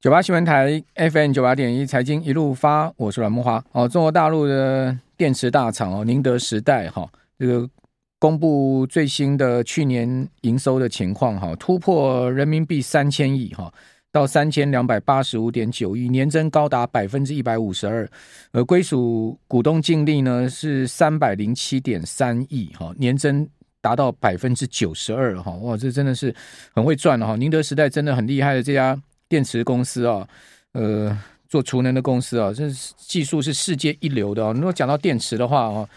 九八新闻台 FM 九八点一财经一路发，我是阮木花。哦，中国大陆的电池大厂哦，宁德时代哈，这个公布最新的去年营收的情况哈，突破人民币三千亿哈，到三千两百八十五点九亿，年增高达百分之一百五十二。而归属股东净利呢是三百零七点三亿哈，年增达到百分之九十二哈。哇，这真的是很会赚的哈！宁德时代真的很厉害的这家。电池公司啊，呃，做储能的公司啊，这技术是世界一流的哦。如果讲到电池的话哦，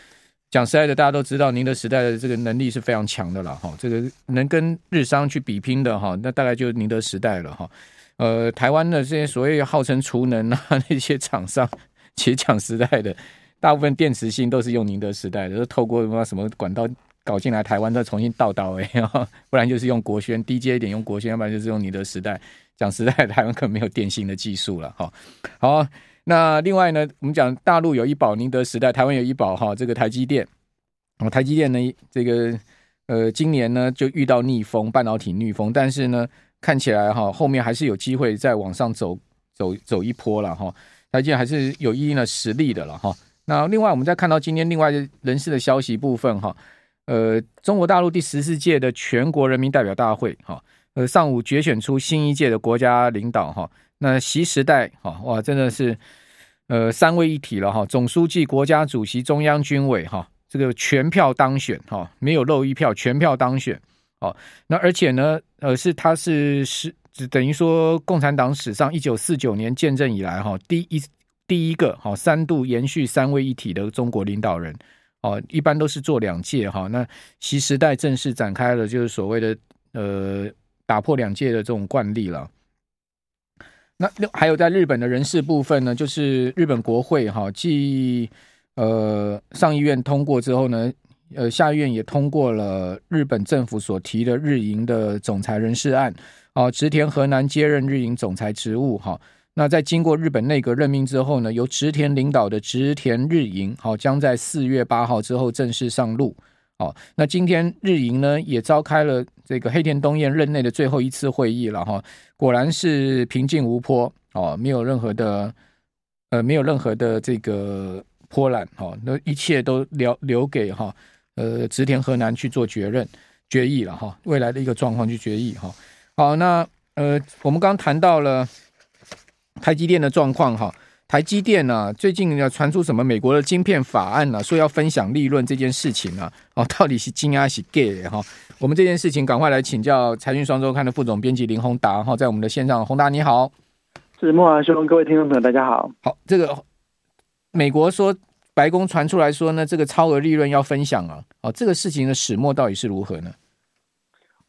讲实在的，大家都知道宁德时代的这个能力是非常强的了哈。这个能跟日商去比拼的哈，那大概就是宁德时代了哈。呃，台湾的这些所谓号称储能啊 那些厂商，其实讲实在的，大部分电池芯都是用宁德时代的，都透过什么什么管道搞进来台湾，再重新倒倒哎，不然就是用国宣低阶一点用国宣，要不然就是用宁德时代。讲实在，台湾可没有电信的技术了哈。好，那另外呢，我们讲大陆有一宝宁德时代，台湾有一宝哈，这个台积电。哦，台积电呢，这个呃，今年呢就遇到逆风，半导体逆风，但是呢，看起来哈，后面还是有机会再往上走走走一波了哈。台积电还是有一定的实力的了哈。那另外，我们再看到今天另外人事的消息部分哈，呃，中国大陆第十四届的全国人民代表大会哈。呃，上午决选出新一届的国家领导哈，那习时代哈哇，真的是呃三位一体了哈，总书记、国家主席、中央军委哈，这个全票当选哈，没有漏一票，全票当选哦。那而且呢，呃，是他是是等于说共产党史上一九四九年建政以来哈第一第一个哈三度延续三位一体的中国领导人哦，一般都是做两届哈。那习时代正式展开了就是所谓的呃。打破两届的这种惯例了。那还有在日本的人事部分呢，就是日本国会哈，继呃上议院通过之后呢，呃下议院也通过了日本政府所提的日银的总裁人事案，啊，植田和南接任日银总裁职务哈。那在经过日本内阁任命之后呢，由植田领导的植田日银好将在四月八号之后正式上路。哦，那今天日营呢也召开了这个黑田东彦任内的最后一次会议了哈，果然是平静无波哦，没有任何的呃没有任何的这个波澜哈，那一切都留留给哈呃植田和南去做决任决议了哈，未来的一个状况去决议哈。好，那呃我们刚谈到了台积电的状况哈。台积电呢、啊，最近要传出什么美国的晶片法案呢、啊？说要分享利润这件事情呢、啊？哦，到底是金还是 gay 哈？我们这件事情赶快来请教财讯双周刊的副总编辑林宏达哈，在我们的线上，宏达你好，是慕驊兄，各位听众朋友大家好。好，这个美国说白宫传出来说呢，这个超额利润要分享啊，哦，这个事情的始末到底是如何呢？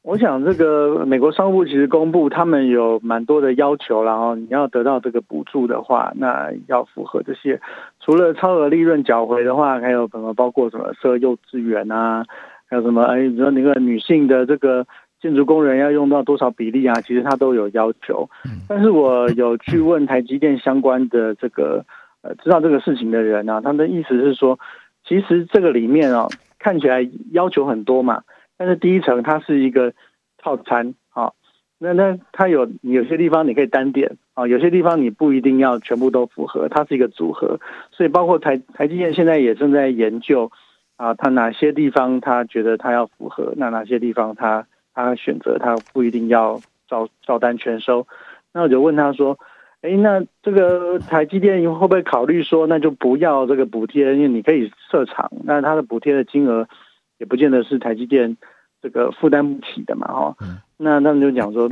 我想，这个美国商务部其实公布，他们有蛮多的要求，然后你要得到这个补助的话，那要符合这些。除了超额利润缴回的话，还有什么？包括什么设幼稚园啊，还有什么？哎，比如说那个女性的这个建筑工人要用到多少比例啊？其实他都有要求。但是我有去问台积电相关的这个呃知道这个事情的人啊，他们的意思是说，其实这个里面啊，看起来要求很多嘛。但是第一层它是一个套餐，好，那那它有有些地方你可以单点啊，有些地方你不一定要全部都符合，它是一个组合，所以包括台台积电现在也正在研究啊，它哪些地方它觉得它要符合，那哪些地方它它选择它不一定要照照单全收，那我就问他说，哎，那这个台积电会不会考虑说，那就不要这个补贴，因为你可以设厂，那它的补贴的金额也不见得是台积电。这个负担不起的嘛，哈，那他们就讲说，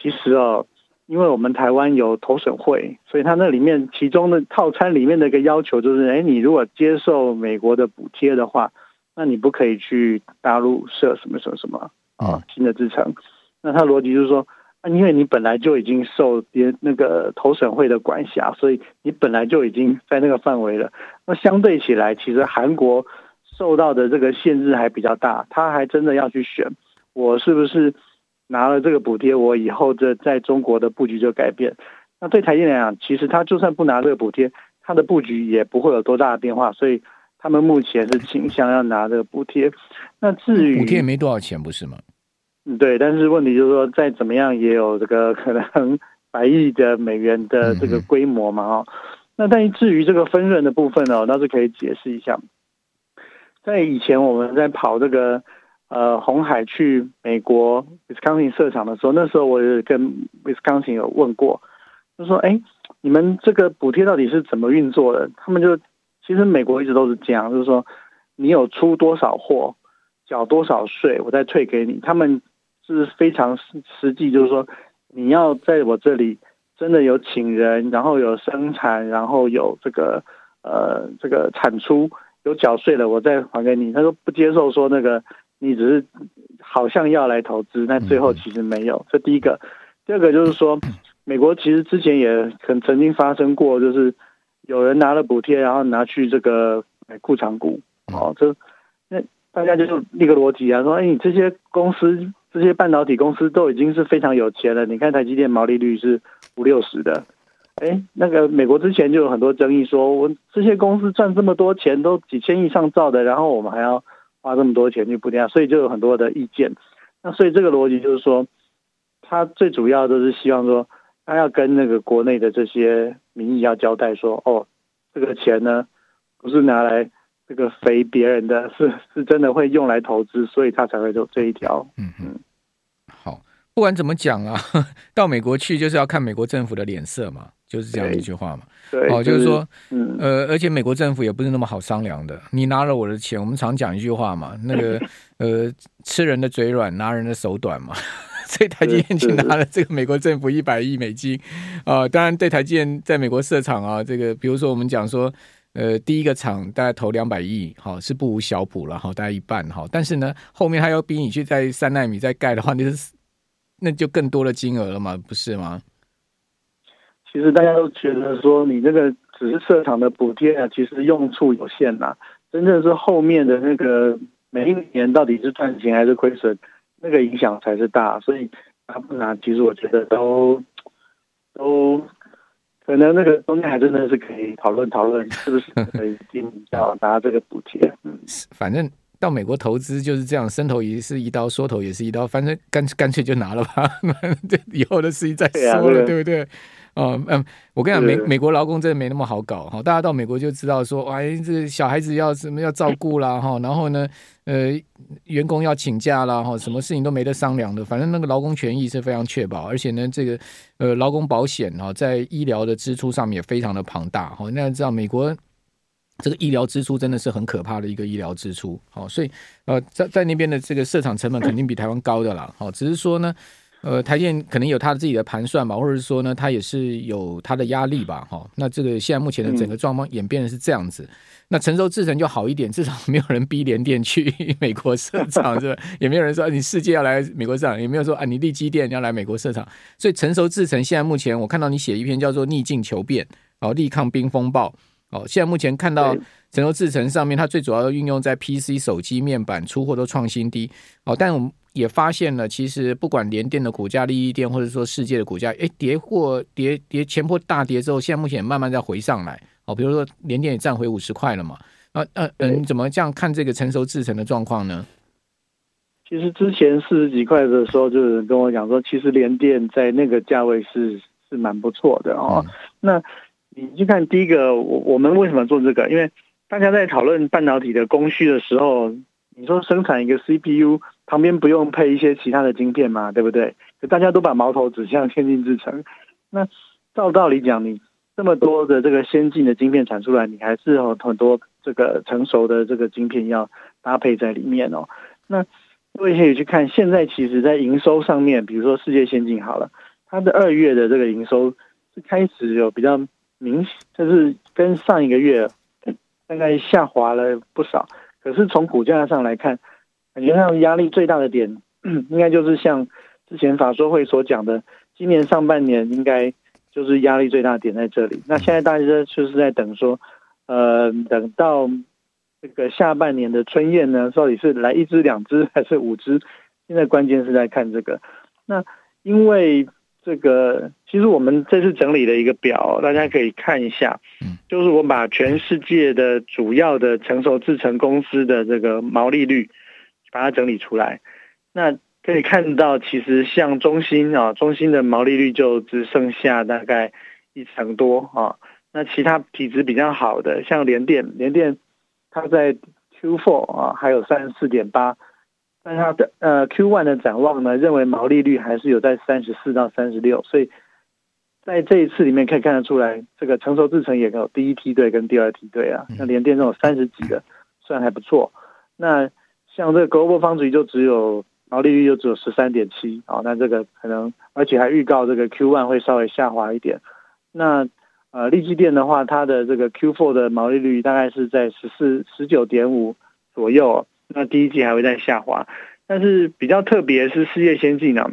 其实哦，因为我们台湾有投审会，所以他那里面其中的套餐里面的一个要求就是，哎，你如果接受美国的补贴的话，那你不可以去大陆设什么什么什么啊新的制程。那他逻辑就是说，啊，因为你本来就已经受别那个投审会的管辖，所以你本来就已经在那个范围了。那相对起来，其实韩国。受到的这个限制还比较大，他还真的要去选，我是不是拿了这个补贴，我以后这在中国的布局就改变？那对台积电来讲，其实他就算不拿这个补贴，他的布局也不会有多大的变化，所以他们目前是倾向要拿这个补贴。那至于补贴也没多少钱，不是吗？嗯，对。但是问题就是说，再怎么样也有这个可能百亿的美元的这个规模嘛，哦，那但至于这个分润的部分呢，那是可以解释一下。在以前我们在跑这个呃红海去美国 Wisconsin 设厂的时候，那时候我也跟 Wisconsin 有问过，就说：哎，你们这个补贴到底是怎么运作的？他们就其实美国一直都是这样，就是说你有出多少货，缴多少税，我再退给你。他们是非常实际，就是说你要在我这里真的有请人，然后有生产，然后有这个呃这个产出。有缴税了，我再还给你。他说不接受，说那个你只是好像要来投资，那最后其实没有。这第一个，第二个就是说，美国其实之前也曾曾经发生过，就是有人拿了补贴，然后拿去这个买库藏股。哦，这那大家就是立个逻辑啊，说哎，你这些公司，这些半导体公司都已经是非常有钱了。你看台积电毛利率是五六十的。哎，那个美国之前就有很多争议，说我这些公司赚这么多钱，都几千亿上兆的，然后我们还要花这么多钱去补贴，所以就有很多的意见。那所以这个逻辑就是说，他最主要都是希望说，他要跟那个国内的这些民意要交代说，哦，这个钱呢不是拿来这个肥别人的，是 是真的会用来投资，所以他才会走这一条。嗯嗯。好，不管怎么讲啊，到美国去就是要看美国政府的脸色嘛。就是这样一句话嘛，对，哦，就是说，嗯，呃，而且美国政府也不是那么好商量的。你拿了我的钱，我们常讲一句话嘛，那个，呃，吃人的嘴软，拿人的手短嘛。所以台积电去拿了这个美国政府一百亿美金，啊、呃，当然对台积电在美国设厂啊，这个比如说我们讲说，呃，第一个厂大概投两百亿，好，是不无小补了，好，大概一半，好，但是呢，后面还要逼你去在三纳米再盖的话，那是那就更多的金额了嘛，不是吗？其实大家都觉得说，你这个只是设厂的补贴啊，其实用处有限呐。真正是后面的那个每一年到底是赚钱还是亏损，那个影响才是大。所以拿不拿，其实我觉得都都可能那个中间还真的是可以讨论讨论，是不是可以进要拿这个补贴。嗯，反正到美国投资就是这样，伸头也是一刀，缩头也是一刀，反正干干脆就拿了吧。这以后的事情再说了，对，啊、对不对？哦，嗯，我跟你讲，美美国劳工真的没那么好搞哈。大家到美国就知道说，哎，这小孩子要什么要照顾啦哈，然后呢，呃，员工要请假啦哈，什么事情都没得商量的。反正那个劳工权益是非常确保，而且呢，这个呃劳工保险哈，在医疗的支出上面也非常的庞大哈。那知道美国这个医疗支出真的是很可怕的一个医疗支出，好，所以呃，在在那边的这个设厂成本肯定比台湾高的啦，好，只是说呢。呃，台电可能有他自己的盘算吧，或者是说呢，他也是有他的压力吧，哈。那这个现在目前的整个状况演变的是这样子。嗯、那成熟制程就好一点，至少没有人逼联电去美国设厂，是吧？也没有人说你世界要来美国设厂，也没有说啊你立基电要来美国设厂。所以成熟制程现在目前我看到你写一篇叫做逆境求变，哦，力抗冰风暴，哦，现在目前看到成熟制程上面，它最主要的运用在 PC、手机、面板出货都创新低，哦，但我们。也发现了，其实不管联电的股价、利益电，或者说世界的股价，哎，跌或跌跌前波大跌之后，现在目前慢慢在回上来。哦，比如说联电也站回五十块了嘛。啊，嗯、啊、嗯，你怎么这样看这个成熟制成的状况呢？其实之前四十几块的时候，就有人跟我讲说，其实联电在那个价位是是蛮不错的哦。嗯、那你去看第一个，我我们为什么做这个？因为大家在讨论半导体的供需的时候。你说生产一个 CPU 旁边不用配一些其他的晶片嘛，对不对？可大家都把矛头指向先进制程。那照道理讲，你这么多的这个先进的晶片产出来，你还是有很多这个成熟的这个晶片要搭配在里面哦。那各位可以去看，现在其实在营收上面，比如说世界先进好了，它的二月的这个营收是开始有比较明显，就是跟上一个月大概下滑了不少。可是从股价上来看，感觉上压力最大的点，应该就是像之前法说会所讲的，今年上半年应该就是压力最大的点在这里。那现在大家就是在等说，呃，等到这个下半年的春宴呢，到底是来一只、两只还是五只？现在关键是在看这个。那因为。这个其实我们这次整理了一个表，大家可以看一下。就是我把全世界的主要的成熟制成公司的这个毛利率，把它整理出来。那可以看到，其实像中芯啊，中芯的毛利率就只剩下大概一成多啊。那其他体质比较好的，像联电，联电它在 Q4 啊还有三十四点八，但它的呃 Q1 的展望呢，认为毛利率还是有在三十四到三十六，所以在这一次里面可以看得出来，这个成熟制程也有第一梯队跟第二梯队啊。像联电这种三十几的，算还不错。那像这个 Global Foundry 就只有。毛利率就只有十三点七，哦，那这个可能，而且还预告这个 Q1 会稍微下滑一点。那呃，利基电的话，它的这个 Q4 的毛利率大概是在十四、十九点五左右。那第一季还会再下滑，但是比较特别是世界先进呢。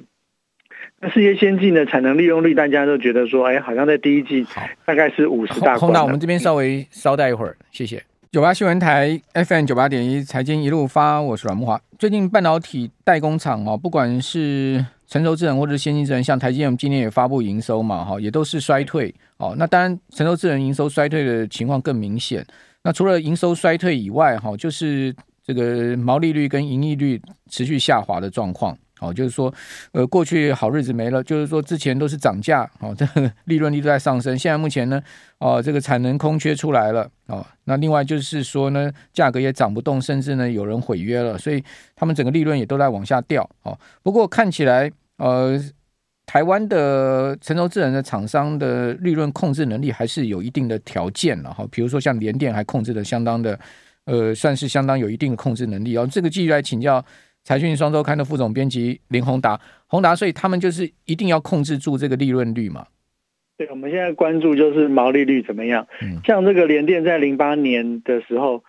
那世界先进的产能利用率，大家都觉得说，哎，好像在第一季大概是五十大关。那我们这边稍微稍待一会儿，谢谢。九八新闻台 FM 九八点一财经一路发，我是阮慕华。最近半导体代工厂哦，不管是成熟智能或者先进智能，像台积电，今年也发布营收嘛，哈，也都是衰退哦。那当然，成熟智能营收衰退的情况更明显。那除了营收衰退以外，哈，就是这个毛利率跟盈利率持续下滑的状况。哦，就是说，呃，过去好日子没了，就是说之前都是涨价，哦，这个利润率都在上升。现在目前呢，哦，这个产能空缺出来了，哦，那另外就是说呢，价格也涨不动，甚至呢有人毁约了，所以他们整个利润也都在往下掉。哦，不过看起来，呃，台湾的成熟智能的厂商的利润控制能力还是有一定的条件了哈，比如说像联电还控制的相当的，呃，算是相当有一定的控制能力。哦，这个继续来请教。财讯双周刊的副总编辑林宏达，宏达，所以他们就是一定要控制住这个利润率嘛？对，我们现在关注就是毛利率怎么样。嗯，像这个联电在零八年的时候，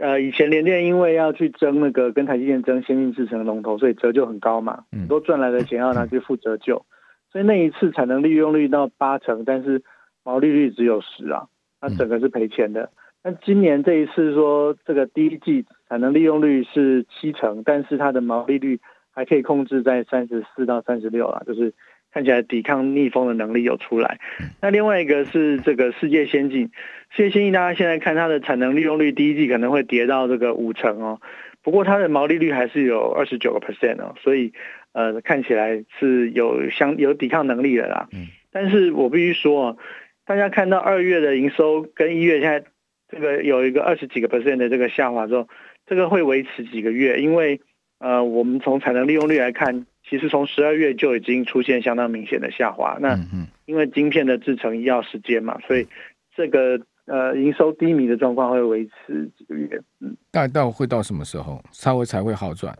呃，以前联电因为要去争那个跟台积电争先进制程的龙头，所以折旧很高嘛，很多赚来的钱要拿去付折旧，所以那一次产能利用率到八成，但是毛利率只有十啊，那整个是赔钱的。那今年这一次说这个第一季产能利用率是七成，但是它的毛利率还可以控制在三十四到三十六啊，就是看起来抵抗逆风的能力有出来。那另外一个是这个世界先进，世界先进大家现在看它的产能利用率第一季可能会跌到这个五成哦，不过它的毛利率还是有二十九个 percent 哦，所以呃看起来是有相有抵抗能力的啦。嗯但是我必须说，大家看到二月的营收跟一月现在。这个有一个二十几个 percent 的这个下滑之后，这个会维持几个月，因为呃，我们从产能利用率来看，其实从十二月就已经出现相当明显的下滑。那因为晶片的制成要时间嘛，所以这个呃营收低迷的状况会维持几个月。嗯，大概到会到什么时候稍微才会好转？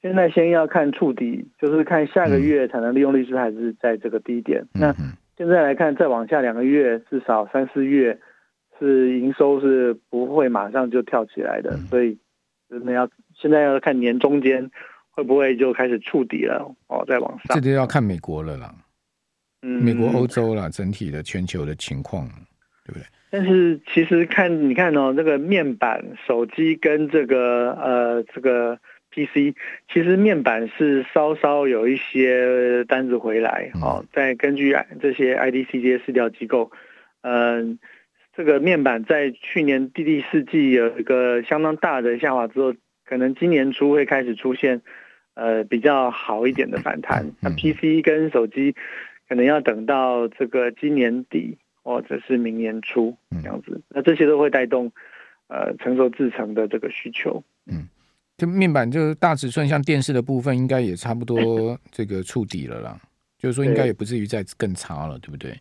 现在先要看触底，就是看下个月产能利用率是还是在这个低点。嗯、那现在来看，再往下两个月，至少三四月。是营收是不会马上就跳起来的，嗯、所以真的要现在要看年中间会不会就开始触底了哦，再往上。这就要看美国了啦，嗯，美国、欧洲啦，整体的全球的情况，对不对？但是其实看你看哦，这个面板、手机跟这个呃这个 PC，其实面板是稍稍有一些单子回来哦，嗯、再根据这些 IDC 这些市调机构，嗯、呃。这个面板在去年第第四季有一个相当大的下滑之后，可能今年初会开始出现呃比较好一点的反弹。那 PC 跟手机可能要等到这个今年底或者是明年初这样子。那这些都会带动呃成熟制成的这个需求。嗯，就面板就是大尺寸，像电视的部分，应该也差不多 这个触底了啦。就是说，应该也不至于再更差了，对不对？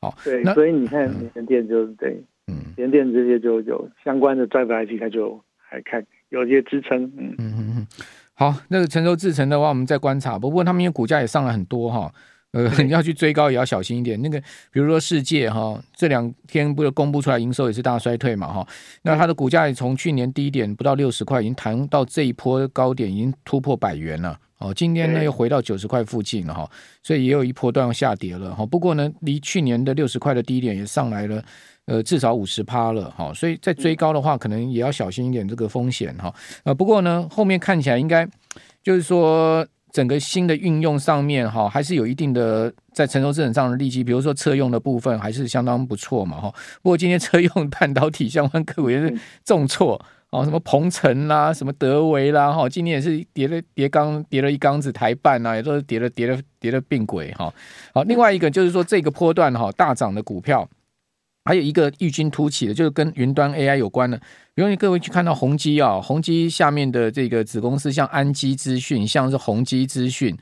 好，对，所以你看联电就是对，嗯，联电这些就有相关的 driver IC，它就还看有一些支撑，嗯嗯嗯。好，那个成熟制程的话，我们再观察。不过他们因为股价也上了很多哈，呃，你要去追高也要小心一点。那个比如说世界哈，这两天不是公布出来营收也是大衰退嘛哈，那它的股价也从去年低点不到六十块，已经弹到这一波高点，已经突破百元了。哦，今天呢又回到九十块附近了哈，所以也有一波段下跌了哈。不过呢，离去年的六十块的低点也上来了，呃，至少五十趴了哈。所以在追高的话，可能也要小心一点这个风险哈。呃，不过呢，后面看起来应该就是说整个新的运用上面哈，还是有一定的在成熟制程上的利基，比如说车用的部分还是相当不错嘛哈。不过今天车用半导体相关个股也是重挫。哦，什么鹏程啦，什么德维啦，哈，今天也是跌了跌缸，跌了一缸子台半啊，也都是跌了跌了跌了并轨哈。好，另外一个就是说这个波段哈大涨的股票，还有一个异军突起的，就是跟云端 AI 有关的。比如各位去看到宏基啊，宏基下面的这个子公司，像安基资讯，像是宏基资讯，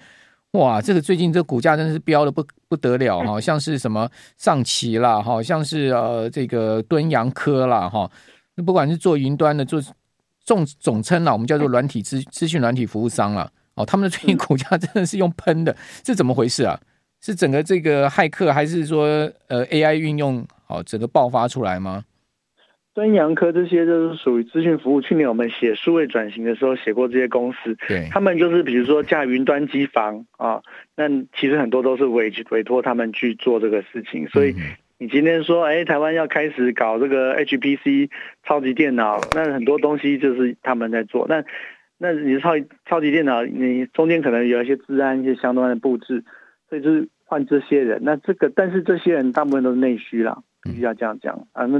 哇，这个最近这个股价真的是飙的不不得了哈，像是什么上期啦，哈，像是呃这个敦洋科啦，哈。那不管是做云端的，做总总称啦，我们叫做软体资资讯软体服务商了哦，他们的最近股价真的是用喷的，是怎么回事啊？是整个这个骇客，还是说呃 AI 运用好整个爆发出来吗？端阳科这些就是属于资讯服务。去年我们写数位转型的时候写过这些公司，对，他们就是比如说架云端机房啊，那其实很多都是委委托他们去做这个事情，所以。嗯你今天说，哎，台湾要开始搞这个 HPC 超级电脑，那很多东西就是他们在做。那那你超超级电脑，你中间可能有一些治安、一些相关的布置，所以就是换这些人。那这个，但是这些人大部分都是内需啦，必须要这样讲啊。那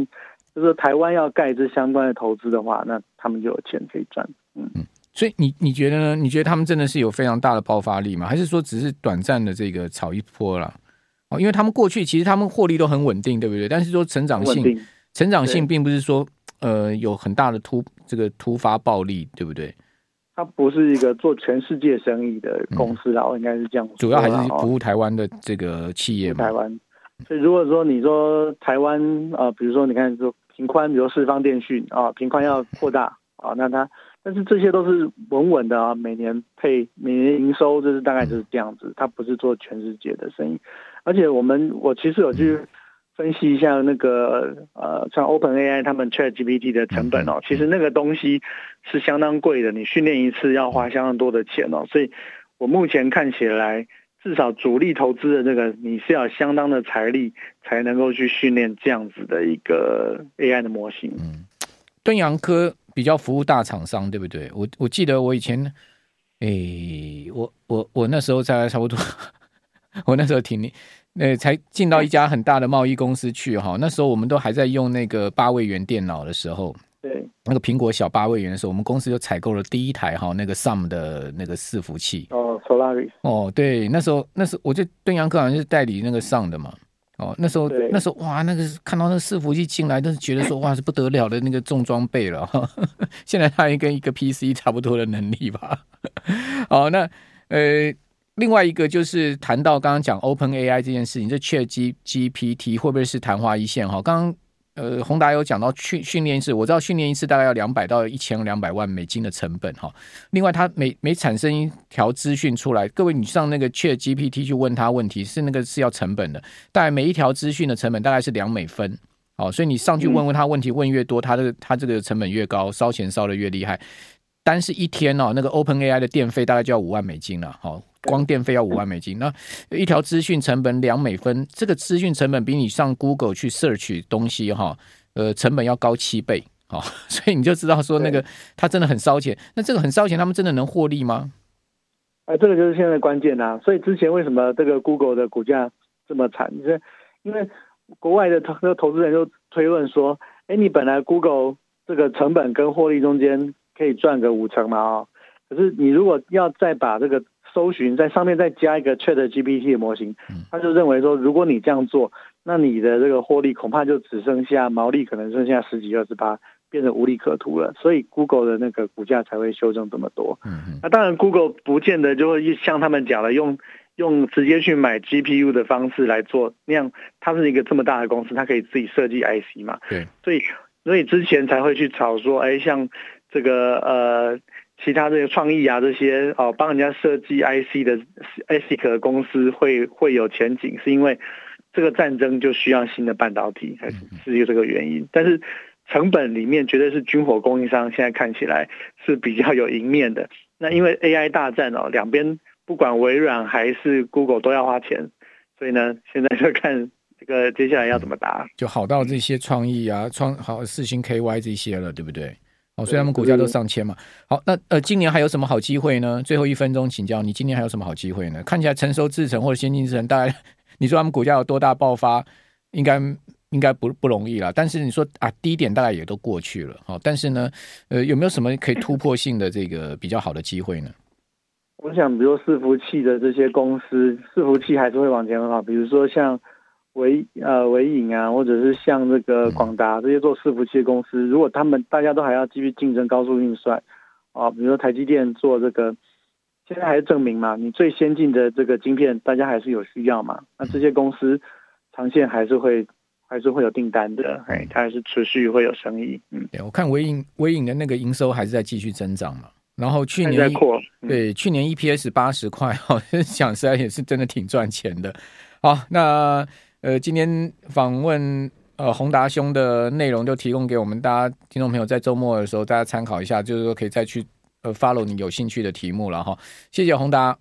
就是台湾要盖这相关的投资的话，那他们就有钱可以赚。嗯嗯，所以你你觉得呢？你觉得他们真的是有非常大的爆发力吗？还是说只是短暂的这个炒一波了？哦，因为他们过去其实他们获利都很稳定，对不对？但是说成长性，成长性并不是说呃有很大的突这个突发暴利，对不对？它不是一个做全世界生意的公司啦，我、嗯、应该是这样。主要还是服务台湾的这个企业嘛。台湾，所以如果说你说台湾啊、呃，比如说你看说频宽，比如四方电讯啊，频宽要扩大啊，那它。但是这些都是稳稳的啊，每年配每年营收就是大概就是这样子，它不是做全世界的生意。而且我们我其实有去分析一下那个呃，像 OpenAI 他们 ChatGPT 的成本哦，其实那个东西是相当贵的，你训练一次要花相当多的钱哦。所以我目前看起来，至少主力投资的这个你是要相当的财力才能够去训练这样子的一个 AI 的模型。嗯，敦阳科。比较服务大厂商，对不对？我我记得我以前，哎、欸，我我我那时候在差不多，我那时候挺，呃，才进到一家很大的贸易公司去哈。那时候我们都还在用那个八位元电脑的时候，对，那个苹果小八位元的时候，我们公司就采购了第一台哈那个 SUM 的那个伺服器。哦，Solaris。哦，对，那时候那时候我就敦洋科好像是代理那个 Sun 的嘛。哦，那时候那时候哇，那个看到那伺服器进来，都是觉得说哇是不得了的那个重装备了。现在它跟一个 PC 差不多的能力吧。好，那呃，另外一个就是谈到刚刚讲 OpenAI 这件事情，这 Chat G G P T 会不会是昙花一现？哈，刚刚。呃，宏达有讲到训训练一次，我知道训练一次大概要两百到一千两百万美金的成本哈。另外，它每每产生一条资讯出来，各位你上那个 Chat GPT 去问他问题，是那个是要成本的，大概每一条资讯的成本大概是两美分。好，所以你上去问问他问题，问越多，他这个他这个成本越高，烧钱烧的越厉害。单是一天哦，那个 OpenAI 的电费大概就要五万美金了，好。光电费要五万美金，那一条资讯成本两美分，这个资讯成本比你上 Google 去 search 东西哈，呃，成本要高七倍，好，所以你就知道说那个它真的很烧钱。那这个很烧钱，他们真的能获利吗？哎，这个就是现在关键啊。所以之前为什么这个 Google 的股价这么惨？就是因为国外的投投资人就推论说，哎，你本来 Google 这个成本跟获利中间可以赚个五成嘛，哦，可是你如果要再把这个搜寻在上面再加一个 Chat GPT 的模型，他就认为说，如果你这样做，那你的这个获利恐怕就只剩下毛利，可能剩下十几二十八，变得无利可图了。所以 Google 的那个股价才会修正这么多。那当然，Google 不见得就会像他们讲的，用用直接去买 GPU 的方式来做那样。它是一个这么大的公司，它可以自己设计 IC 嘛？对。所以，所以之前才会去炒说，哎，像这个呃。其他这些创意啊，这些哦，帮人家设计 IC 的 ASIC 的公司会会有前景，是因为这个战争就需要新的半导体，还是是有这个原因？但是成本里面绝对是军火供应商，现在看起来是比较有赢面的。那因为 AI 大战哦，两边不管微软还是 Google 都要花钱，所以呢，现在就看这个接下来要怎么打，就好到这些创意啊，创好四星 KY 这些了，对不对？哦，所以他们股价都上千嘛。好，那呃，今年还有什么好机会呢？最后一分钟，请教你，今年还有什么好机会呢？看起来成熟制程或者先进制程，大概你说他们股价有多大爆发，应该应该不不容易了。但是你说啊，低点大概也都过去了，好，但是呢，呃，有没有什么可以突破性的这个比较好的机会呢？我想，比如说伺服器的这些公司，伺服器还是会往前很好。比如说像纬呃维影啊，或者是像这个广达这些做伺服器的公司，如果他们大家都还要继续竞争高速运算啊，比如说台积电做这个，现在还是证明嘛，你最先进的这个晶片，大家还是有需要嘛。那这些公司长线还是会还是会有订单的，哎，它还是持续会有生意。嗯，对我看微影微影的那个营收还是在继续增长嘛。然后去年对去年 EPS 八十块，好像想实在也是真的挺赚钱的。好，那呃今天访问呃宏达兄的内容就提供给我们大家听众朋友在周末的时候大家参考一下，就是说可以再去呃 follow 你有兴趣的题目了哈。谢谢宏达。